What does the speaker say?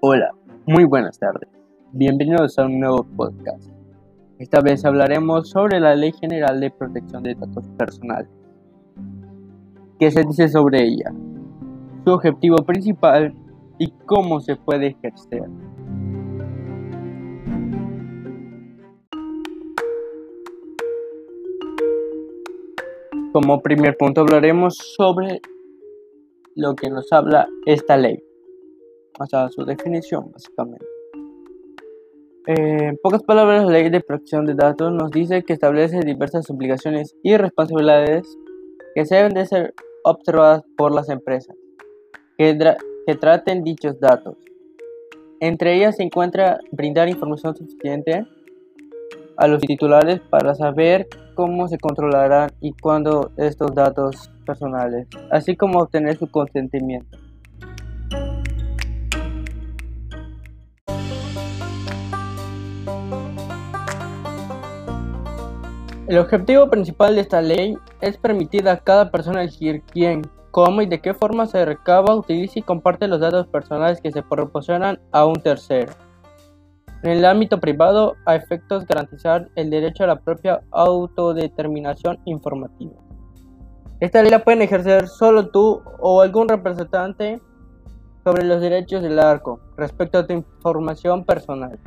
Hola, muy buenas tardes. Bienvenidos a un nuevo podcast. Esta vez hablaremos sobre la Ley General de Protección de Datos Personales. ¿Qué se dice sobre ella? Su objetivo principal y cómo se puede ejercer. Como primer punto hablaremos sobre lo que nos habla esta ley, o su definición básicamente. En pocas palabras, la ley de protección de datos nos dice que establece diversas obligaciones y responsabilidades que se deben de ser observadas por las empresas que traten dichos datos. Entre ellas se encuentra brindar información suficiente a los titulares para saber cómo se controlarán y cuándo estos datos personales, así como obtener su consentimiento. El objetivo principal de esta ley es permitir a cada persona elegir quién, cómo y de qué forma se recaba, utiliza y comparte los datos personales que se proporcionan a un tercero. En el ámbito privado, a efectos garantizar el derecho a la propia autodeterminación informativa. Esta ley la pueden ejercer solo tú o algún representante sobre los derechos del arco respecto a tu información personal.